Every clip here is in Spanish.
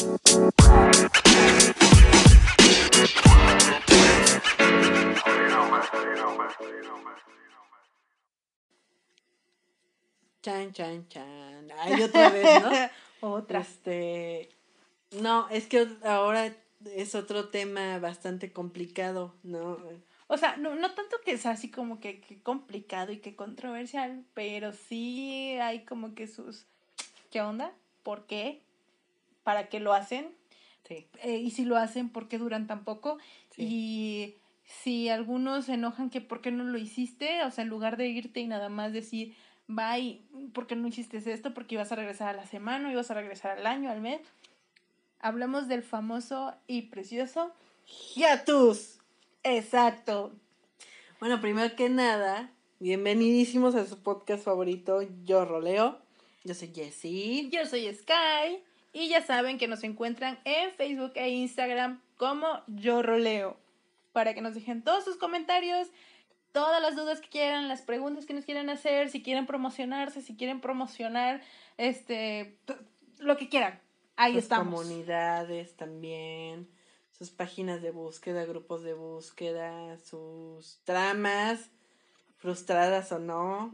Chan, chan, chan. Ay, otra vez, ¿no? Otra. Este, no, es que ahora es otro tema bastante complicado, ¿no? O sea, no, no tanto que sea así como que, que complicado y que controversial, pero sí hay como que sus... ¿Qué onda? ¿Por qué? ¿Para qué lo hacen? Sí. Eh, y si lo hacen, ¿por qué duran tan poco? Sí. Y si algunos se enojan que ¿por qué no lo hiciste? O sea, en lugar de irte y nada más decir, bye, ¿por qué no hiciste esto? Porque ibas a regresar a la semana, o ibas a regresar al año, al mes. Hablamos del famoso y precioso ¡Hiatus! Exacto. Bueno, primero que nada, bienvenidísimos a su podcast favorito, Yo Roleo. Yo soy Jessie. Yo soy Sky y ya saben que nos encuentran en Facebook e Instagram como Yo Roleo. Para que nos dejen todos sus comentarios, todas las dudas que quieran, las preguntas que nos quieran hacer, si quieren promocionarse, si quieren promocionar, este, lo que quieran. Ahí sus estamos. comunidades también, sus páginas de búsqueda, grupos de búsqueda, sus tramas, frustradas o no.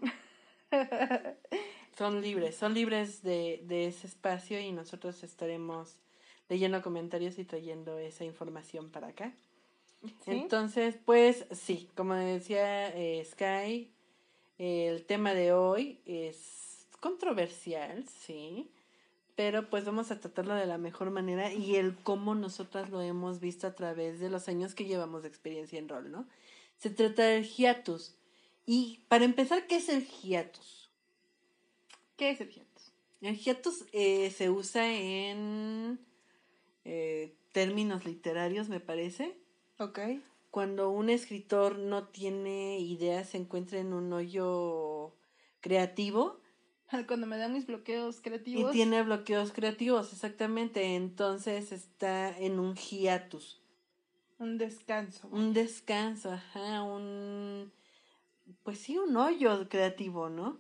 Son libres, son libres de, de ese espacio y nosotros estaremos leyendo comentarios y trayendo esa información para acá. ¿Sí? Entonces, pues sí, como decía eh, Sky, el tema de hoy es controversial, sí, pero pues vamos a tratarlo de la mejor manera y el cómo nosotras lo hemos visto a través de los años que llevamos de experiencia en rol, ¿no? Se trata del hiatus. Y para empezar, ¿qué es el hiatus? ¿Qué es el hiatus? El hiatus eh, se usa en eh, términos literarios, me parece. Ok. cuando un escritor no tiene ideas, se encuentra en un hoyo creativo Cuando me dan mis bloqueos y creativos. tiene bloqueos creativos, exactamente. Entonces está en un hiatus, Un descanso. un descanso, ajá, un. Pues sí, un hoyo creativo, ¿no?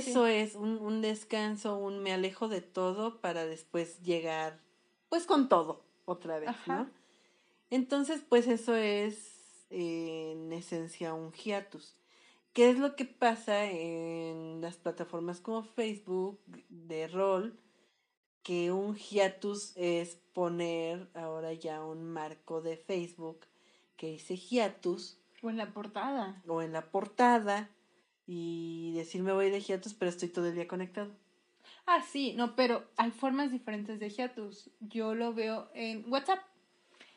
Sí, Eso es un, un descanso, un me alejo de todo para después llegar, pues con todo, otra vez, Ajá. ¿no? Entonces, pues eso es eh, en esencia un hiatus. ¿Qué es lo que pasa en las plataformas como Facebook de rol? Que un hiatus es poner ahora ya un marco de Facebook que dice hiatus O en la portada. o en la portada y decir me voy de hiatus pero estoy todo el día conectado. Ah, sí, no, pero hay formas diferentes de hiatus. Yo lo veo en WhatsApp.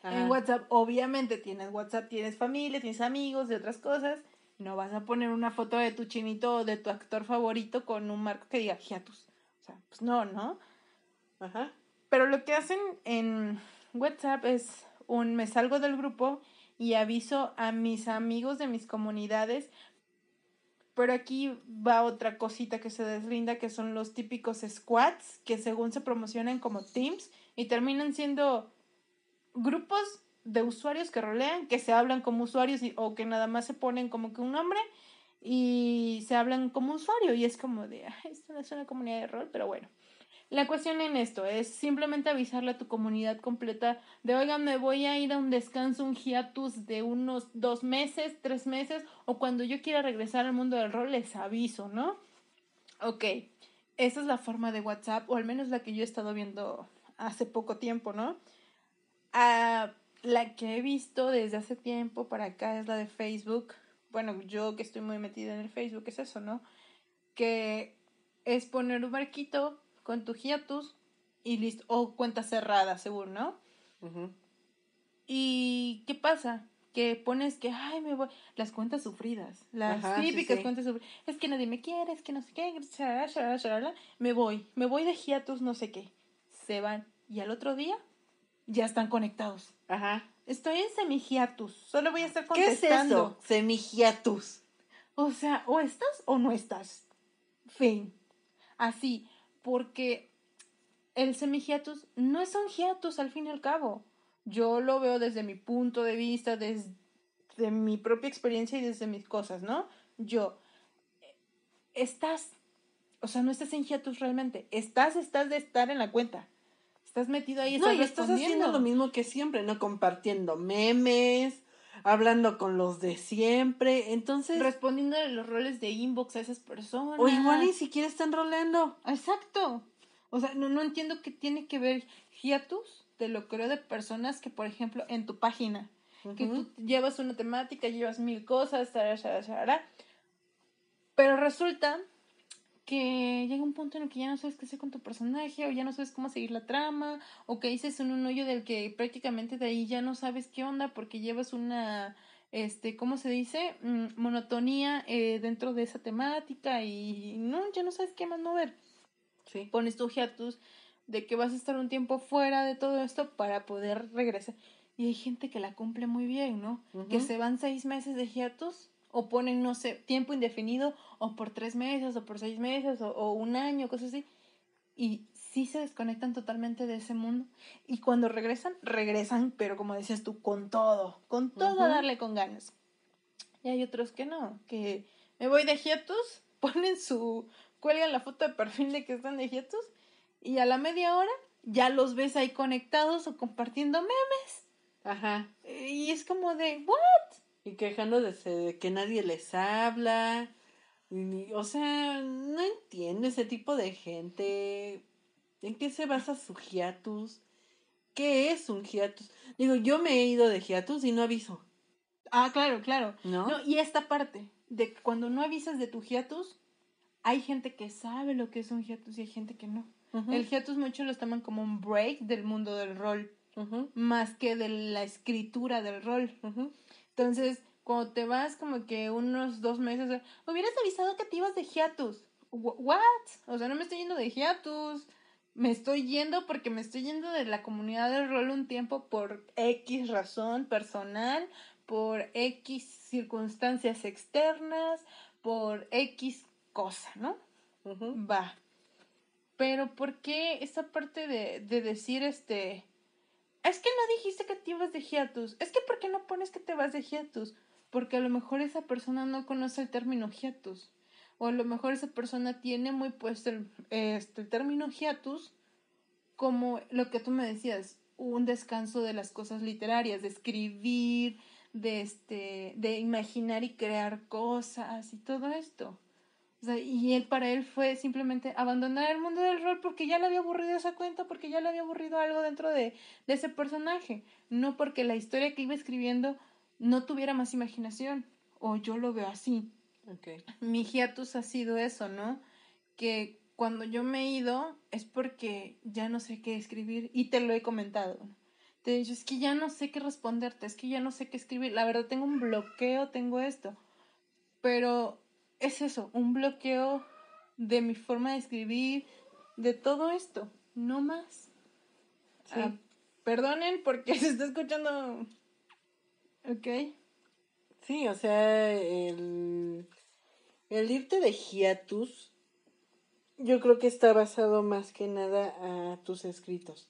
En. WhatsApp, obviamente tienes WhatsApp, tienes familia, tienes amigos, de otras cosas. No vas a poner una foto de tu chinito o de tu actor favorito con un marco que diga hiatus. O sea, pues no, ¿no? Ajá. Pero lo que hacen en WhatsApp es un me salgo del grupo y aviso a mis amigos de mis comunidades. Pero aquí va otra cosita que se deslinda, que son los típicos squads, que según se promocionan como teams y terminan siendo grupos de usuarios que rolean, que se hablan como usuarios y- o que nada más se ponen como que un nombre y se hablan como usuario y es como de, "Ay, esto no es una comunidad de rol, pero bueno. La cuestión en esto es simplemente avisarle a tu comunidad completa de, oigan, me voy a ir a un descanso, un hiatus de unos dos meses, tres meses, o cuando yo quiera regresar al mundo del rol, les aviso, ¿no? Ok, esa es la forma de WhatsApp, o al menos la que yo he estado viendo hace poco tiempo, ¿no? Ah, la que he visto desde hace tiempo para acá es la de Facebook. Bueno, yo que estoy muy metida en el Facebook, es eso, ¿no? Que es poner un barquito con tu hiatus y listo, o cuenta cerrada, seguro, ¿no? ¿Y qué pasa? Que pones que, ay, me voy, las cuentas sufridas, las Ajá, típicas sí. cuentas sufridas, es que nadie me quiere, es que no sé qué, shalala, shalala, shalala, me voy, me voy de hiatus, no sé qué, se van, y al otro día ya están conectados. Ajá. Estoy en semi-hiatus, solo voy a estar ¿Qué es contestando. eso? Semihiatus. O sea, o estás o no estás. Fin. Así, porque el semihiatus no es un hiatus al fin y al cabo. Yo lo veo desde mi punto de vista, desde mi propia experiencia y desde mis cosas, ¿no? Yo, estás, o sea, no estás en hiatus realmente. Estás, estás de estar en la cuenta. estás metido ahí. no, y estás haciendo lo mismo que siempre, ¿no? Compartiendo memes, hablando con los de siempre, entonces... Respondiendo a los roles de inbox a esas personas. O igual ni siquiera están roleando. Exacto. O sea, no, no entiendo qué tiene que ver hiatus, te lo creo de personas que, por ejemplo, en tu página, que tú llevas una temática, llevas mil cosas, pero resulta que llega un punto en el que ya no sabes qué hacer con tu personaje o ya no sabes cómo seguir la trama o que dices en un hoyo del que prácticamente de ahí ya no sabes qué onda porque llevas una este cómo se dice mm, monotonía eh, dentro de esa temática y no ya no sabes qué más mover. Sí. pones tu hiatus de que vas a estar un tiempo fuera de todo esto para poder regresar. Y hay gente que la cumple muy bien no que se van seis meses de hiatus o ponen, no sé, tiempo indefinido o por tres meses o por seis meses o, un año, cosas así. Y sí se desconectan totalmente de ese mundo. Y cuando regresan, regresan, pero como decías tú, con todo, con todo a darle con ganas. Y hay otros que no, que me voy de hiatus, ponen su, cuelgan la foto de perfil de que están de hiatus y a la media hora ya los ves ahí conectados o compartiendo memes. Ajá. Y es como de, ¿what? Y quejándose de que nadie les habla. o sea, no entiendo ese tipo de gente. ¿En qué se basa su hiatus? ¿Qué es un hiatus? Digo, yo me he ido de hiatus y no aviso. Ah, claro, claro. ¿No? y esta parte, de que cuando no avisas de tu hiatus, hay gente que sabe lo que es un hiatus y hay gente que no. El hiatus muchos lo toman como un break del mundo del rol, más que de la escritura del rol. Entonces, cuando te vas como que unos dos meses, hubieras avisado que te ibas de hiatus. ¿What? O sea, no me estoy yendo de hiatus. Me estoy yendo porque me estoy yendo de la comunidad del rol un tiempo por X razón personal, por X circunstancias externas, por X cosa, ¿no? Va. Pero ¿por qué esa parte de, de decir este es que no dijiste que te ibas de hiatus. Es que ¿por qué no pones que te vas de hiatus? Porque a lo mejor esa persona no conoce el término hiatus. O a lo mejor esa persona tiene muy puesto el, este, el término hiatus como lo que tú me decías, un descanso de las cosas literarias, de escribir, de este, de imaginar y crear cosas y todo esto y él para él fue simplemente abandonar el mundo del rol porque ya le había aburrido esa cuenta, porque ya le había aburrido algo dentro de, de ese personaje, no porque la historia que iba escribiendo no tuviera más imaginación, o yo lo veo así. Okay. Mi hiatus ha sido eso, ¿no? Que cuando yo me he ido es porque ya no sé qué escribir y te lo he comentado. Te he dicho, es que ya no sé qué responderte, es que ya no sé qué escribir. La verdad tengo un bloqueo, tengo esto. Pero es eso, un bloqueo de mi forma de escribir, de todo esto, no más. Ah, perdonen porque se está escuchando. Ok. Sí, o sea, el, el irte de hiatus, yo creo que está basado más que nada a tus escritos.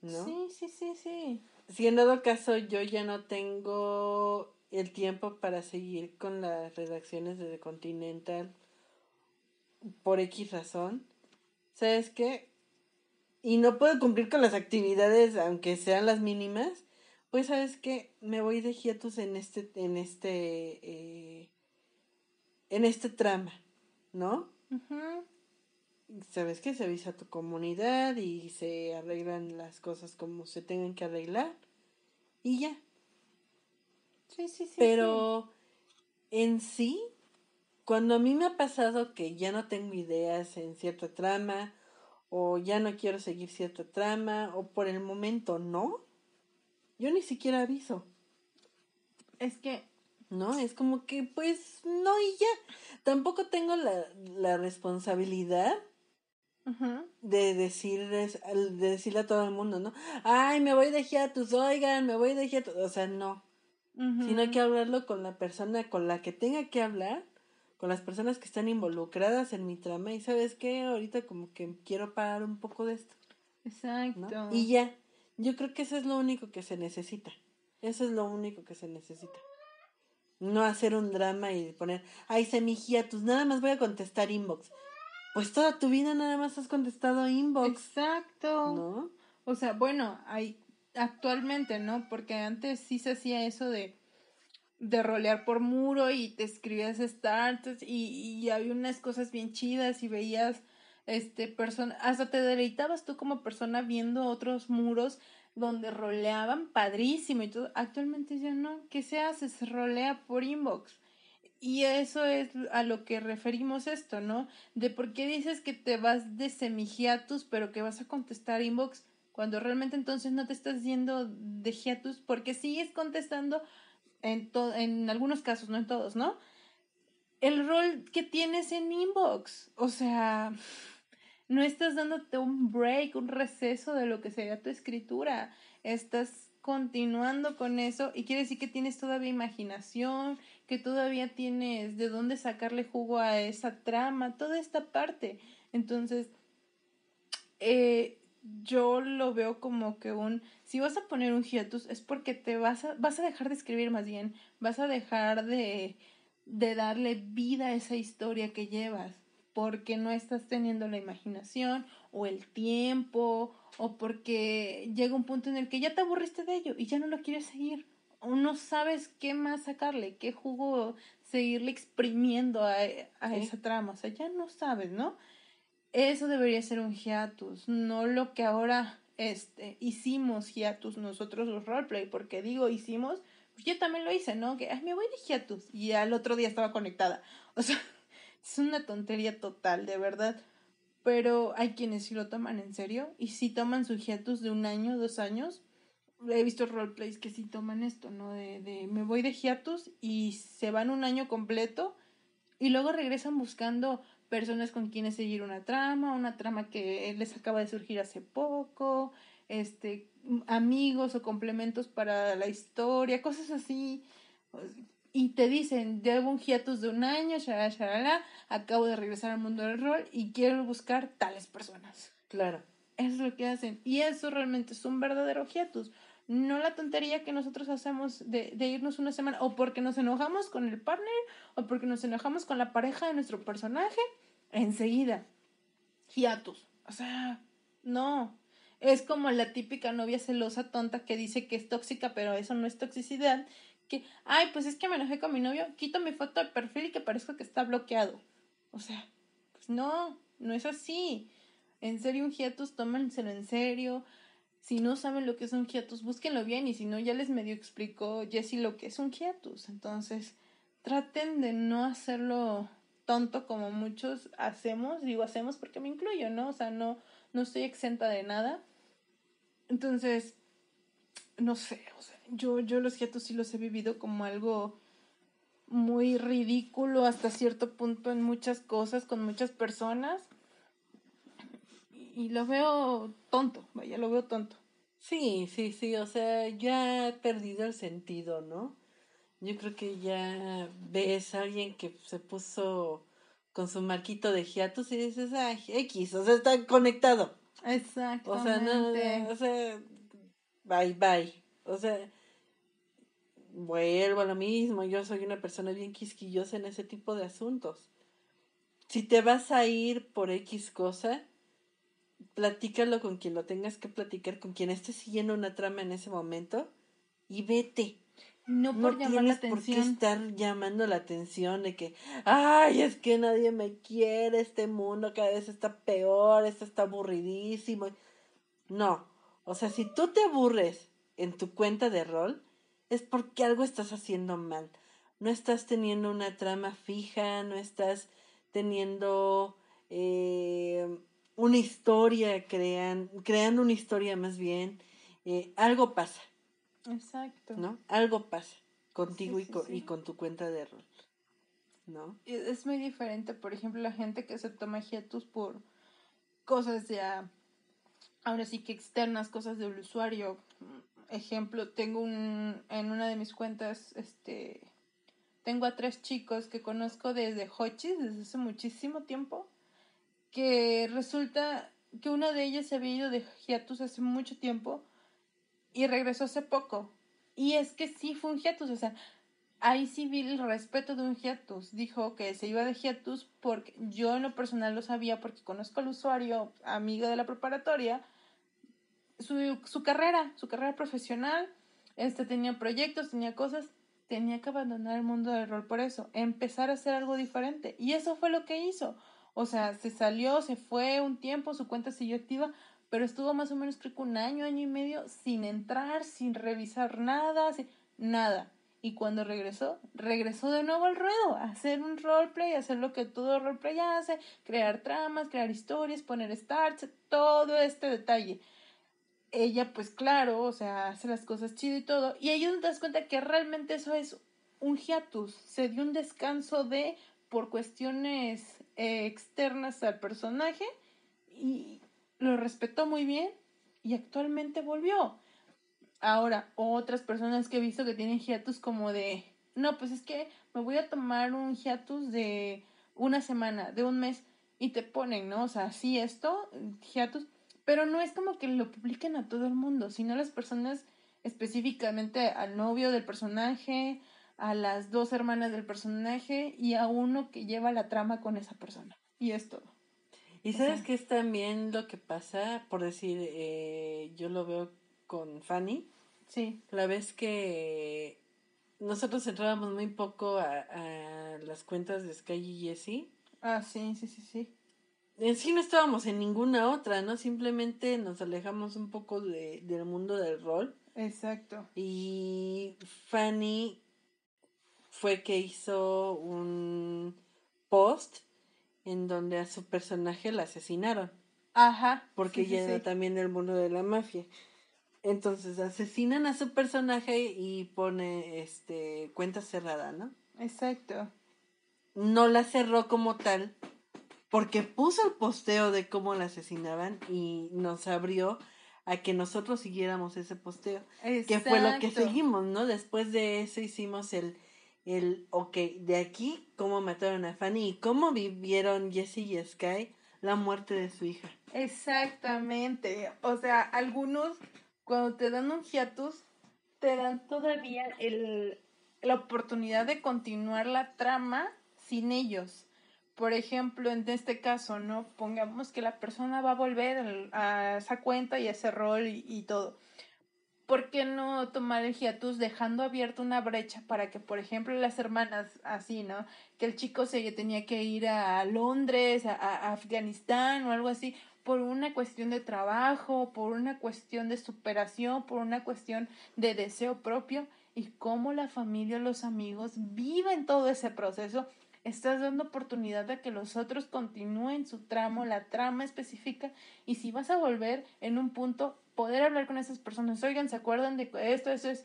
¿No? Sí, sí, sí, sí. Si en dado caso yo ya no tengo el tiempo para seguir con las redacciones de The Continental por X razón. ¿Sabes qué? Y no puedo cumplir con las actividades, aunque sean las mínimas. Pues sabes qué, me voy de hiatus en este, en este, eh, en este trama, ¿no? Sabes qué, se avisa a tu comunidad y se arreglan las cosas como se tengan que arreglar y ya. Sí, sí, sí. Pero en sí, cuando a mí me ha pasado que ya no tengo ideas en cierta trama, o ya no quiero seguir cierta trama, o por el momento no, yo ni siquiera aviso. Es que... No, es como que pues no y ya. Tampoco tengo la, la responsabilidad de decirles, de decirle a todo el mundo, ¿no? Ay, me voy de hiatus, oigan, me voy de hiatus. O sea, no sino hay que hablarlo con la persona con la que tenga que hablar, con las personas que están involucradas en mi trama y sabes qué, ahorita como que quiero parar un poco de esto. Exacto. Y ya, yo creo que eso es lo único que se necesita. Eso es lo único que se necesita. No hacer un drama y poner, ay, semijía, tus nada más voy a contestar inbox. pues toda tu vida nada más has contestado inbox. Exacto. ¿No? O sea, bueno, hay actualmente, ¿no? Porque antes sí se hacía eso de de rolear por muro y te escribías starts y, y había unas cosas bien chidas y veías este persona hasta te deleitabas tú como persona viendo otros muros donde roleaban padrísimo y todo actualmente ya no ¿qué se hace? se rolea por inbox y eso es a lo que referimos esto, ¿no? De por qué dices que te vas de semigiatus, pero que vas a contestar inbox, cuando realmente entonces no te estás yendo de hiatus, porque sigues contestando en, en algunos casos, no en todos, ¿no? El rol que tienes en inbox, o sea, no estás dándote un break, un receso de lo que sería tu escritura, estás continuando con eso y quiere decir que tienes todavía imaginación, que todavía tienes de dónde sacarle jugo a esa trama, toda esta parte. Entonces, eh, yo lo veo como que un, si vas a poner un hiatus es porque te vas a, vas a dejar de escribir más bien, vas a dejar de, de darle vida a esa historia que llevas, porque no estás teniendo la imaginación o el tiempo o porque llega un punto en el que ya te aburriste de ello y ya no lo quieres seguir no sabes qué más sacarle, qué jugo seguirle exprimiendo a, a esa trama. O sea, ya no sabes, ¿no? Eso debería ser un hiatus, no lo que ahora este, hicimos hiatus nosotros los roleplay, porque digo hicimos, pues yo también lo hice, ¿no? Que Ay, me voy de hiatus y al otro día estaba conectada. O sea, es una tontería total, de verdad. Pero hay quienes sí lo toman en serio y sí toman su hiatus de un año, dos años he visto roleplays que sí toman esto, ¿no? De, de me voy de hiatus y se van un año completo y luego regresan buscando personas con quienes seguir una trama, una trama que les acaba de surgir hace poco, este, amigos o complementos para la historia, cosas así. Y te dicen, llevo un hiatus de un año, shalala, shalala, acabo de regresar al mundo del rol y quiero buscar tales personas. Claro. Eso es lo que hacen. Y eso realmente es un verdadero hiatus no la tontería que nosotros hacemos de, irnos una semana o porque nos enojamos con el partner o porque nos enojamos con la pareja de nuestro personaje, enseguida. Hiatus. O sea, no. Es como la típica novia celosa tonta que dice que es tóxica, pero eso no es toxicidad. Que, ay, pues es que me enojé con mi novio, quito mi foto de perfil y que parezca que está bloqueado. O sea, pues no, no es así. En serio, un hiatus, tómenselo en serio si no saben lo que es un hiatus, búsquenlo bien y si no, ya les medio explicó Jessie lo que es un hiatus. Entonces, traten de no hacerlo tonto como muchos hacemos, digo hacemos porque me incluyo, ¿no? O sea, no, no estoy exenta de nada. Entonces, no sé, o sea, yo, yo los hiatus sí los he vivido como algo muy ridículo hasta cierto punto en muchas cosas, con muchas personas y lo veo tonto, vaya, lo veo tonto. Sí, sí, sí, o sea, ya ha perdido el sentido, ¿no? Yo creo que ya ves a alguien que se puso con su marquito de hiatus y dices, ay, X, o sea, está conectado. Exacto. O sea, no, o sea, bye, bye. O sea, vuelvo a lo mismo, yo soy una persona bien quisquillosa en ese tipo de asuntos. Si te vas a ir por X cosa, platícalo con quien lo tengas que platicar, con quien esté siguiendo una trama en ese momento y vete. No por no tienes por qué estar llamando la atención de que, ay, es que nadie me quiere, este mundo cada vez está peor, esto está aburridísimo. No, o sea, si tú te aburres en tu cuenta de rol, es porque algo estás haciendo mal. No estás teniendo una trama fija, no estás teniendo eh, una historia, crean, creando una historia más bien, eh, algo pasa. Exacto. ¿No? Algo pasa contigo y, con, y con tu cuenta de rol. ¿No? Es muy diferente, por ejemplo, la gente que se toma hiatus por cosas ya, ahora sí que externas, cosas del usuario. Ejemplo, tengo un, en una de mis cuentas, este, tengo a tres chicos que conozco desde Hochis, desde hace muchísimo tiempo que resulta que una de ellas se había ido de hiatus hace mucho tiempo y regresó hace poco. Y es que sí fue un hiatus, o sea, ahí sí vi el respeto de un hiatus. Dijo que se iba de hiatus porque yo en lo personal lo sabía porque conozco al usuario, amigo de la preparatoria, su, su carrera, su carrera profesional, este tenía proyectos, tenía cosas, tenía que abandonar el mundo del rol por eso, empezar a hacer algo diferente. Y eso fue lo que hizo. O sea, se salió, se fue un tiempo, su cuenta siguió activa, pero estuvo más o menos creo que un año, año y medio sin entrar, sin revisar nada, sin, nada. Y cuando regresó, regresó de nuevo al ruedo, a hacer un roleplay, hacer lo que todo roleplay hace, crear tramas, crear historias, poner starts, todo este detalle. Ella, pues claro, o sea, hace las cosas chido y todo. Y ahí te das cuenta que realmente eso es un hiatus. Se dio un descanso de, por cuestiones eh, externas al personaje, y lo respetó muy bien, y actualmente volvió. Ahora, otras personas que he visto que tienen hiatus como de, no, pues es que me voy a tomar un hiatus de una semana, de un mes, y te ponen, ¿no? O sea, sí esto, hiatus, pero no es como que lo publiquen a todo el mundo, sino las personas específicamente al novio del personaje, a las dos hermanas del personaje y a uno que lleva la trama con esa persona. Y es todo. Y sabes que es también lo que pasa, por decir, eh, yo lo veo con Fanny. Sí. La vez que nosotros entrábamos muy poco a, a las cuentas de Sky y Jessie. Ah, sí, sí, sí, sí. En sí no estábamos en ninguna otra, ¿no? Simplemente nos alejamos un poco de, del mundo del rol. Exacto. Y Fanny fue que hizo un post en donde a su personaje la asesinaron. Ajá. Porque sí, sí, ella era sí. también del mundo de la mafia. Entonces asesinan a su personaje y pone este cuenta cerrada, ¿no? Exacto. No la cerró como tal porque puso el posteo de cómo la asesinaban y nos abrió a que nosotros siguiéramos ese posteo, que fue lo que Exacto. seguimos, ¿no? Después de eso hicimos el el ok, de aquí cómo mataron a Fanny y cómo vivieron Jesse y Sky la muerte de su hija. Exactamente. O sea, algunos cuando te dan un hiatus te dan todavía el, la oportunidad de continuar la trama sin ellos. Por ejemplo, en este caso, ¿no? Pongamos que la persona va a volver a esa cuenta y a ese rol y todo. ¿Por qué no tomar el hiatus dejando abierta una brecha para que, por ejemplo, las hermanas, así, ¿no? Que el chico se tenía que ir a Londres, a, a Afganistán o algo así, por una cuestión de trabajo, por una cuestión de superación, por una cuestión de deseo propio, y cómo la familia, los amigos viven todo ese proceso estás dando oportunidad a que los otros continúen su tramo, la trama específica, y si vas a volver en un punto, poder hablar con esas personas, oigan, ¿se acuerdan de esto? Eso es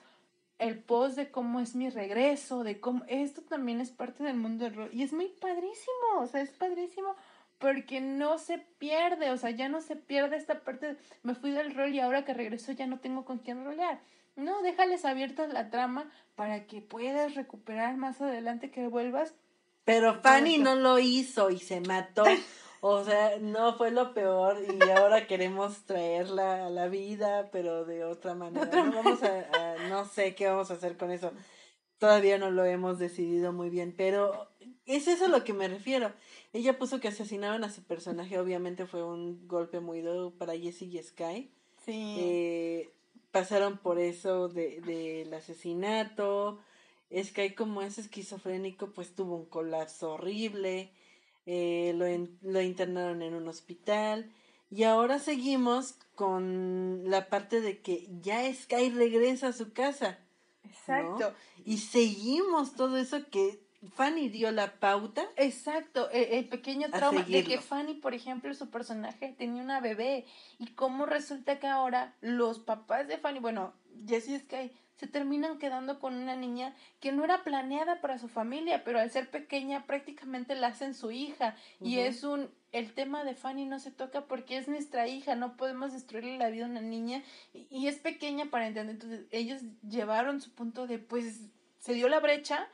el post de cómo es mi regreso, de cómo esto también es parte del mundo del rol, y es muy padrísimo, o sea, es padrísimo porque no se pierde, o sea, ya no se pierde esta parte de me fui del rol y ahora que regreso ya no tengo con quién rolear. No, déjales abiertas la trama para que puedas recuperar más adelante que vuelvas Pero Fanny no lo hizo y se mató. O sea, no fue lo peor y ahora queremos traerla a la vida, pero de otra manera. otra no, vamos a, a- no sé qué vamos a hacer con eso. Todavía no lo hemos decidido muy bien, pero es eso a lo que me refiero. Ella puso que asesinaban a su personaje, obviamente fue un golpe muy duro para Jessie y Sky. Sí. Eh, pasaron por eso de, del asesinato. Sky, como es esquizofrénico, pues tuvo un colapso horrible. eh, lo, en- lo internaron en un hospital. Y ahora seguimos con la parte de que ya Sky regresa a su casa. Exacto. Y seguimos todo eso que Fanny dio la pauta. Exacto, el, el pequeño trauma de que Fanny, por ejemplo, su personaje tenía una bebé y cómo resulta que ahora los papás de Fanny, bueno, Jessie y Sky, se terminan quedando con una niña que no era planeada para su familia, pero al ser pequeña prácticamente la hacen su hija y es un el tema de Fanny no se toca porque es nuestra hija, no podemos destruirle la vida a una niña y, y es pequeña para entender. Entonces, ellos llevaron su punto de pues se dio la brecha,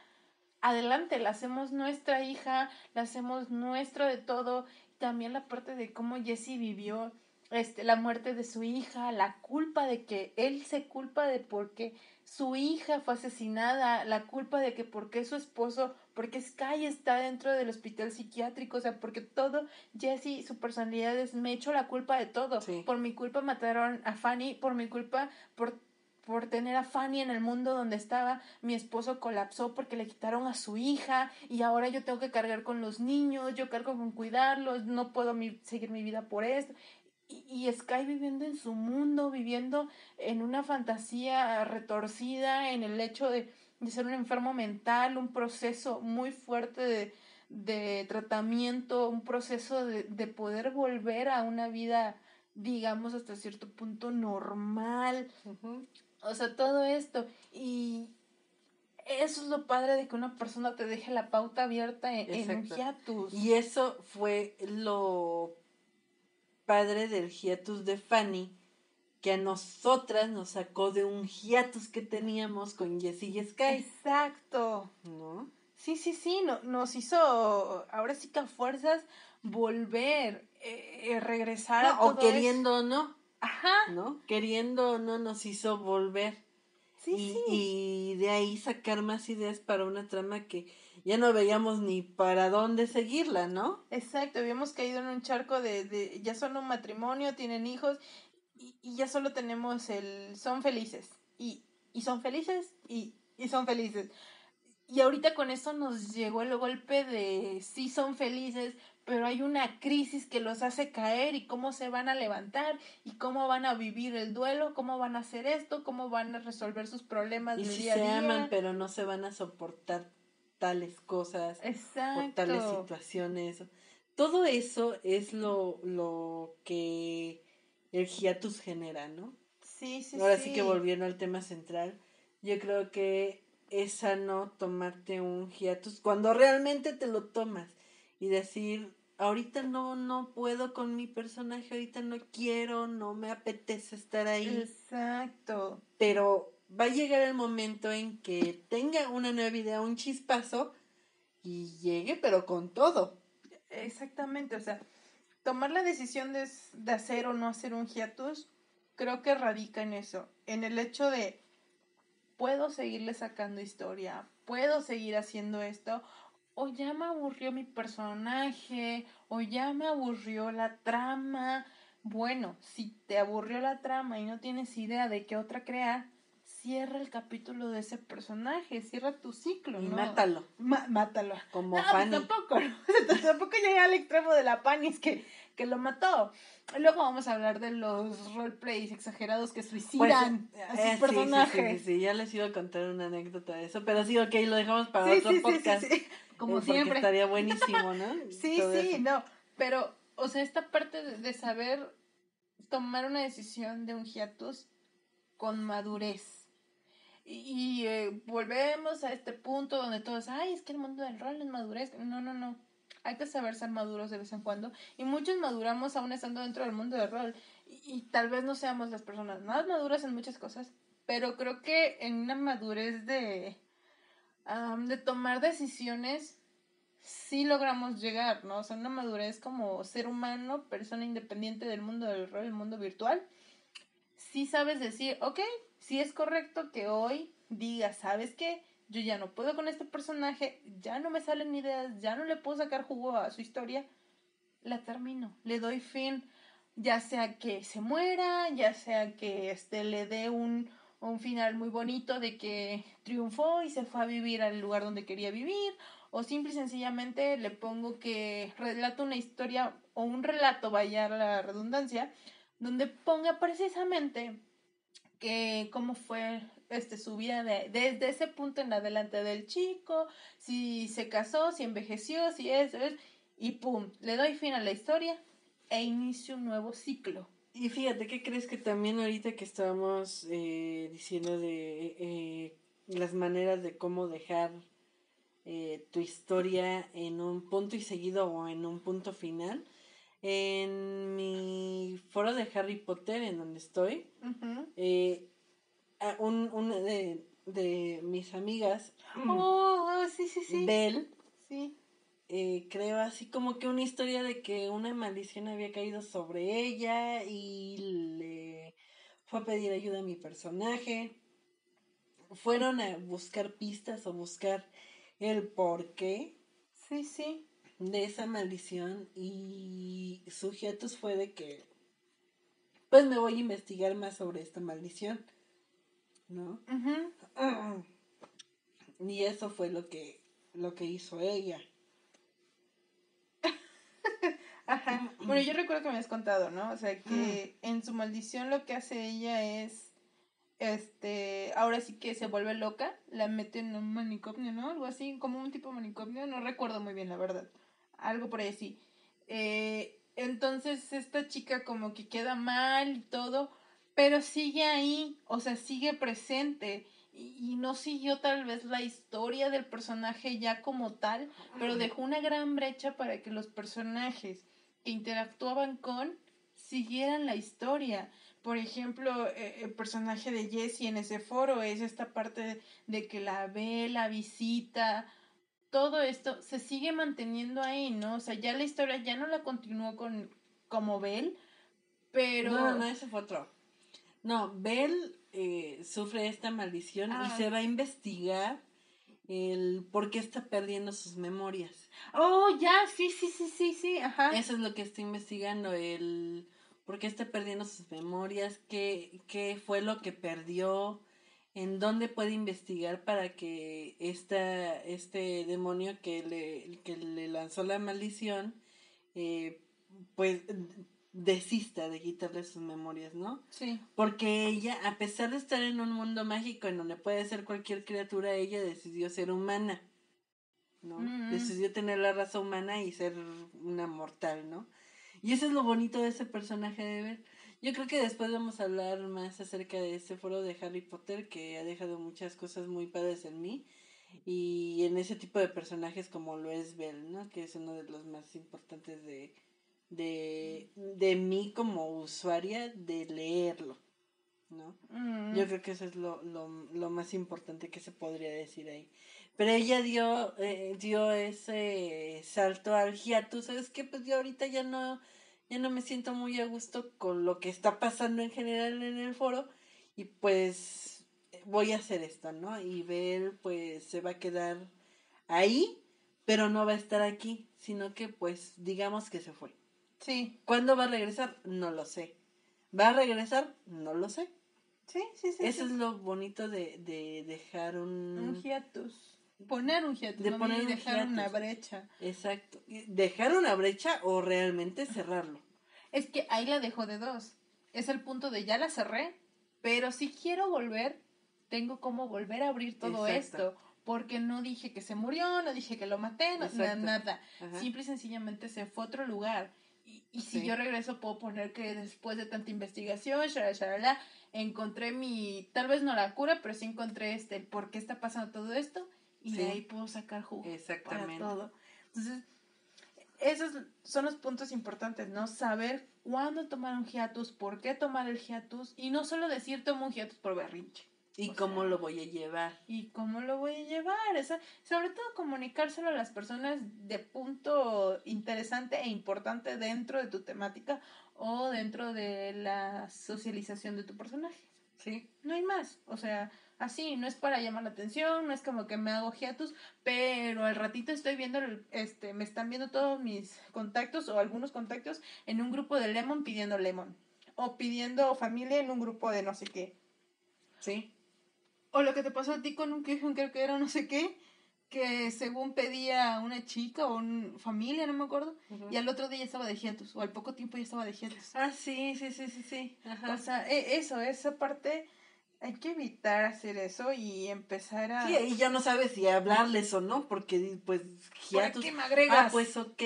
adelante, la hacemos nuestra hija, la hacemos nuestro de todo. También la parte de cómo Jessie vivió este, la muerte de su hija, la culpa de que él se culpa de por qué su hija fue asesinada, la culpa de que por qué su esposo, porque Sky está dentro del hospital psiquiátrico, o sea, porque todo, Jesse, su personalidad es, me echo la culpa de todo. Por mi culpa mataron a Fanny, por mi culpa, por por tener a Fanny en el mundo donde estaba, mi esposo colapsó porque le quitaron a su hija y ahora yo tengo que cargar con los niños, yo cargo con cuidarlos, no puedo seguir mi vida por esto y, Sky viviendo en su mundo, viviendo en una fantasía retorcida, en el hecho de, ser un enfermo mental, un proceso muy fuerte de, tratamiento, un proceso de, poder volver a una vida, digamos, hasta cierto punto normal. O sea, todo esto. Y eso es lo padre de que una persona te deje la pauta abierta en, en un hiatus. Y eso fue lo padre del hiatus de Fanny, que a nosotras nos sacó de un hiatus que teníamos con Jessie y Sky. Exacto. ¿No? Sí, sí, sí, no, nos hizo, ahora sí que a fuerzas, volver, eh, eh regresar a todo O queriendo o no. Ajá. ¿No? Queriendo o no nos hizo volver. Sí, sí. y de ahí sacar más ideas para una trama que ya no veíamos ni para dónde seguirla, ¿no? Exacto, habíamos caído en un charco de, de ya son un matrimonio, tienen hijos y, y, ya solo tenemos el son felices y, y son felices y, y son felices. Y ahorita con eso nos llegó el golpe de sí son felices, pero hay una crisis que los hace caer y cómo se van a levantar y cómo van a vivir el duelo, cómo van a hacer esto, cómo van a resolver sus problemas y si se aman pero no se van a soportar tales cosas, Exacto. por tales situaciones. Todo eso es lo, lo que el hiatus genera, ¿no? Sí, sí, Ahora sí. que volviendo al tema central, yo creo que es sano tomarte un hiatus cuando realmente te lo tomas y decir, ahorita no, no puedo con mi personaje, ahorita no quiero, no me apetece estar ahí. Exacto. Pero va a llegar el momento en que tenga una nueva idea, un chispazo y llegue, pero con todo. Exactamente, o sea, tomar la decisión de, de hacer o no hacer un hiatus, creo que radica en eso, en el hecho de puedo seguirle sacando historia, puedo seguir haciendo esto, o ya me aburrió mi personaje, o ya me aburrió la trama. Bueno, si te aburrió la trama y no tienes idea de qué otra crear, cierra el capítulo de ese personaje, cierra tu ciclo, y mátalo. mátalo. Como no, pues tampoco, tampoco llega al extremo de la Panis que, que lo mató. Luego vamos a hablar de los roleplays exagerados que suicidan pues, a sus eh, personajes. Sí, sí, sí, ya les iba a contar una anécdota de eso, pero sí, ok, lo dejamos para otro podcast. Como siempre. estaría buenísimo, ¿no? sí, sí, no, pero, o sea, esta parte de, de saber tomar una decisión de un hiatus con madurez y, eh, volvemos a este punto donde todos, ay, es que el mundo del rol es madurez. No, no, no. Hay que saber ser maduros de vez en cuando. Y muchos maduramos aún estando dentro del mundo del rol. Y, tal vez no seamos las personas más maduras en muchas cosas. Pero creo que en una madurez de, de tomar decisiones, sí logramos llegar, ¿no? O sea, una madurez como ser humano, persona independiente del mundo del rol, el mundo virtual. Sí sabes decir, ok, si es correcto que hoy diga, ¿sabes qué? Yo ya no puedo con este personaje, ya no me salen ideas, ya no le puedo sacar jugo a su historia, la termino, le doy fin, ya sea que se muera, ya sea que este, le dé un, un final muy bonito de que triunfó y se fue a vivir al lugar donde quería vivir, o simple y sencillamente le pongo que relata una historia o un relato, vaya la redundancia, donde ponga precisamente que cómo fue este su vida de, desde ese punto en adelante del chico, si se casó, si envejeció, si eso es, y pum, le doy fin a la historia e inicio un nuevo ciclo. Y fíjate, ¿qué crees que también ahorita que estábamos eh, diciendo de eh, las maneras de cómo dejar eh, tu historia en un punto y seguido o en un punto final? En mi foro de Harry Potter, en donde estoy, eh, un, una de, de mis amigas, oh, sí, sí, sí. Belle, sí. eh, creo así como que una historia de que una maldición había caído sobre ella y le fue a pedir ayuda a mi personaje. Fueron a buscar pistas o buscar el porqué. Sí, sí. De esa maldición y su hiatus fue de que pues me voy a investigar más sobre esta maldición, ¿no? Y eso fue lo que lo que hizo ella. Ajá. Bueno, yo recuerdo que me has contado, ¿no? O sea, que en su maldición lo que hace ella es, este, ahora sí que se vuelve loca, la mete en un manicomio, ¿no? Algo así, como un tipo de manicomio, no recuerdo muy bien, la verdad. Algo por ahí así. Eh, entonces esta chica como que queda mal y todo, pero sigue ahí, o sea, sigue presente y, no siguió tal vez la historia del personaje ya como tal, pero dejó una gran brecha para que los personajes que interactuaban con siguieran la historia. Por ejemplo, eh, el personaje de Jesse en ese foro es esta parte de que la ve, la visita, todo esto se sigue manteniendo ahí, ¿no? O sea, ya la historia ya no la continuó con como Bell, pero... No, no, ese fue otro. No, Bell eh, sufre esta maldición y ah. se va a investigar el por qué está perdiendo sus memorias. Oh, ya, sí, sí, sí, sí, sí, ajá. Eso es lo que está investigando, el por qué está perdiendo sus memorias, qué, qué fue lo que perdió, en dónde puede investigar para que esta, este demonio que le, que le lanzó la maldición, eh, pues desista de quitarle sus memorias, ¿no? Sí. Porque ella, a pesar de estar en un mundo mágico en donde puede ser cualquier criatura, ella decidió ser humana, ¿no? Mm. Decidió tener la raza humana y ser una mortal, ¿no? Y eso es lo bonito de ese personaje de ver. Yo creo que después vamos a hablar más acerca de ese foro de Harry Potter que ha dejado muchas cosas muy padres en mí y en ese tipo de personajes como lo es Belle, ¿no? Que es uno de los más importantes de, de, de mí como usuaria de leerlo, ¿no? Mm. Yo creo que eso es lo, lo, lo, más importante que se podría decir ahí. Pero ella dio, eh, dio ese salto al hiatus, ¿sabes qué? Pues yo ahorita ya no, ya no me siento muy a gusto con lo que está pasando en general en el foro y pues voy a hacer esto, ¿no? Y ver, pues se va a quedar ahí, pero no va a estar aquí, sino que pues digamos que se fue. Sí. ¿Cuándo va a regresar? No lo sé. ¿Va a regresar? No lo sé. Sí, sí, sí. Eso es lo bonito de, de dejar un... Un hiatus. Poner un hiatus. De poner dejar una brecha. Exacto. Dejar una brecha o realmente cerrarlo. Es que ahí la dejo de dos. Es el punto de ya la cerré, pero si quiero volver, tengo como volver a abrir todo esto. Porque no dije que se murió, no dije que lo maté, no, nada. Simple y sencillamente se fue a otro lugar y, si yo regreso puedo poner que después de tanta investigación, shalala, encontré mi, tal vez no la cura, pero sí encontré este, el por qué está pasando todo esto y de ahí puedo sacar jugo Exactamente. para todo. Entonces, esos son los puntos importantes, ¿no? Saber cuándo tomar un hiatus, por qué tomar el hiatus y no solo decir tomo un hiatus por berrinche. ¿Y cómo lo voy a llevar? ¿Y cómo lo voy a llevar? Esa, sobre todo comunicárselo a las personas de punto interesante e importante dentro de tu temática o dentro de la socialización de tu personaje. Sí. No hay más. O sea, así, no es para llamar la atención, no es como que me hago hiatus, pero al ratito estoy viendo, este, me están viendo todos mis contactos o algunos contactos en un grupo de Lemon pidiendo Lemon. O pidiendo familia en un grupo de no sé qué. Sí. O lo que te pasó a ti con un quejo, creo que era no sé qué, que según pedía una chica o una familia, no me acuerdo, y al otro día ya estaba de hiatus, o al poco tiempo ya estaba de hiatus. Ah, sí, sí, sí, sí, sí. O sea, e, eso, esa parte, hay que evitar hacer eso y empezar a... Sí, y ya no sabes si hablarles o no, porque pues hiatus... qué me agregas? Ah, pues ok,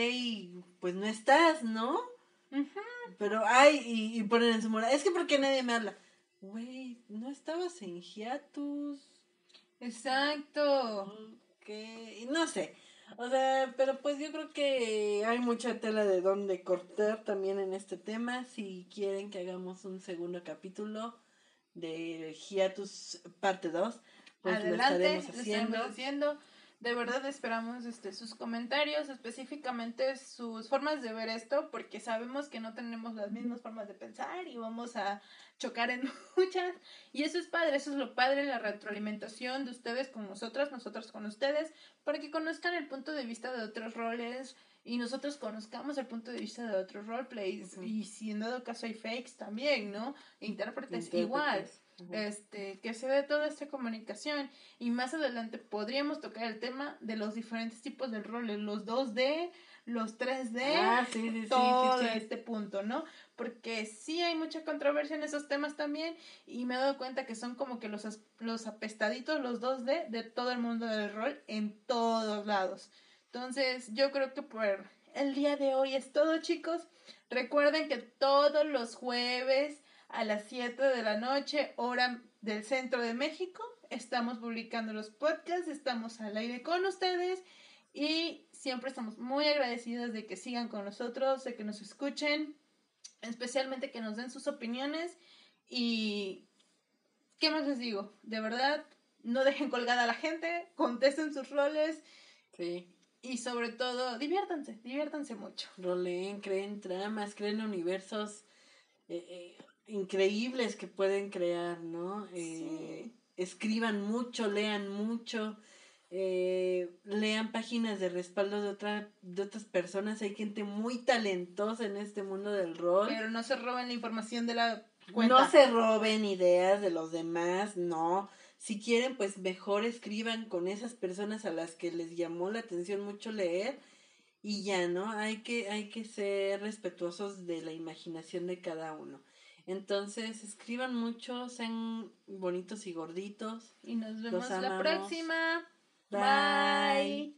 pues no estás, ¿no? Pero, ay, y, y ponen en su mora, es que porque nadie me habla. Güey, no estabas en hiatus. Exacto. Ok, no sé. O sea, pero pues yo creo que hay mucha tela de donde cortar también en este tema. Si quieren que hagamos un segundo capítulo de hiatus parte 2, pues lo estaremos haciendo. haciendo. De verdad esperamos este, sus comentarios, específicamente sus formas de ver esto, porque sabemos que no tenemos las mismas formas de pensar y vamos a chocar en muchas. Y eso es padre, eso es lo padre, la retroalimentación de ustedes con nosotras, nosotros con ustedes, para que conozcan el punto de vista de otros roles y nosotros conozcamos el punto de vista de otros roleplays. Y si en dado caso hay fakes también, ¿no? Intérpretes, igual este, que se dé toda esta comunicación y más adelante podríamos tocar el tema de los diferentes tipos de roles, los 2D, los 3D, ah, todo este punto, ¿no? Porque sí hay mucha controversia en esos temas también y me he dado cuenta que son como que los, los apestaditos, los 2D de todo el mundo del rol en todos lados. Entonces yo creo que por el día de hoy es todo chicos. Recuerden que todos los jueves a las 7 de la noche, hora del centro de México. Estamos publicando los podcasts, estamos al aire con ustedes y siempre estamos muy agradecidas de que sigan con nosotros, de que nos escuchen, especialmente que nos den sus opiniones y ¿qué más les digo? De verdad, no dejen colgada a la gente, contesten sus roles. Sí. Y sobre todo, diviértanse, diviértanse mucho. Roleen, creen tramas, creen universos. Eh, eh, increíbles que pueden crear, ¿no? Eh, escriban mucho, lean mucho, eh, lean páginas de respaldo de, otra, de otras personas. Hay gente muy talentosa en este mundo del rol. Pero no se roben la información de la cuenta. No se roben ideas de los demás, no. Si quieren, pues mejor escriban con esas personas a las que les llamó la atención mucho leer y ya, ¿no? Hay que, hay que ser respetuosos de la imaginación de cada uno. Entonces, escriban mucho, sean bonitos y gorditos. Y nos vemos la próxima. Bye.